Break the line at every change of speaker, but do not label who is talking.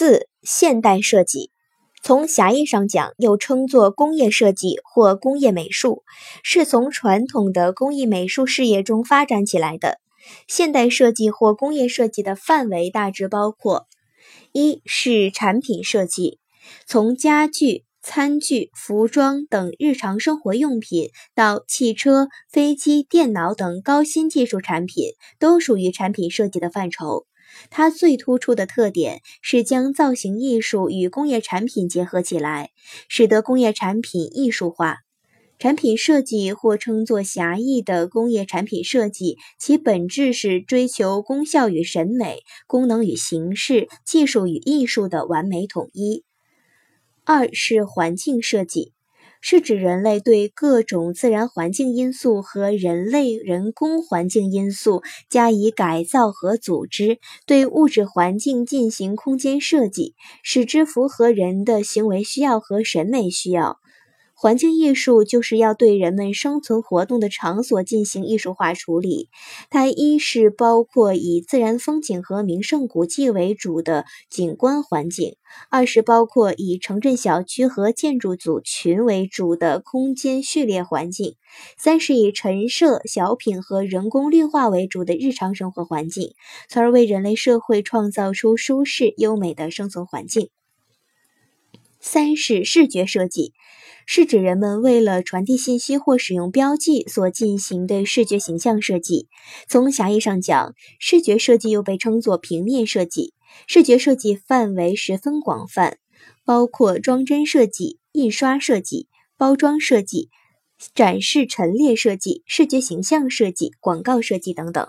四、现代设计，从狭义上讲，又称作工业设计或工业美术，是从传统的工艺美术事业中发展起来的。现代设计或工业设计的范围大致包括：一是产品设计，从家具、餐具、服装等日常生活用品，到汽车、飞机、电脑等高新技术产品，都属于产品设计的范畴。它最突出的特点是将造型艺术与工业产品结合起来，使得工业产品艺术化。产品设计或称作狭义的工业产品设计，其本质是追求功效与审美、功能与形式、技术与艺术的完美统一。二是环境设计。是指人类对各种自然环境因素和人类人工环境因素加以改造和组织，对物质环境进行空间设计，使之符合人的行为需要和审美需要。环境艺术就是要对人们生存活动的场所进行艺术化处理。它一是包括以自然风景和名胜古迹为主的景观环境；二是包括以城镇小区和建筑组群为主的空间序列环境；三是以陈设、小品和人工绿化为主的日常生活环境，从而为人类社会创造出舒适优美的生存环境。三是视觉设计。是指人们为了传递信息或使用标记所进行的视觉形象设计。从狭义上讲，视觉设计又被称作平面设计。视觉设计范围十分广泛，包括装帧设计、印刷设计、包装设计、展示陈列设计、视觉形象设计、广告设计等等。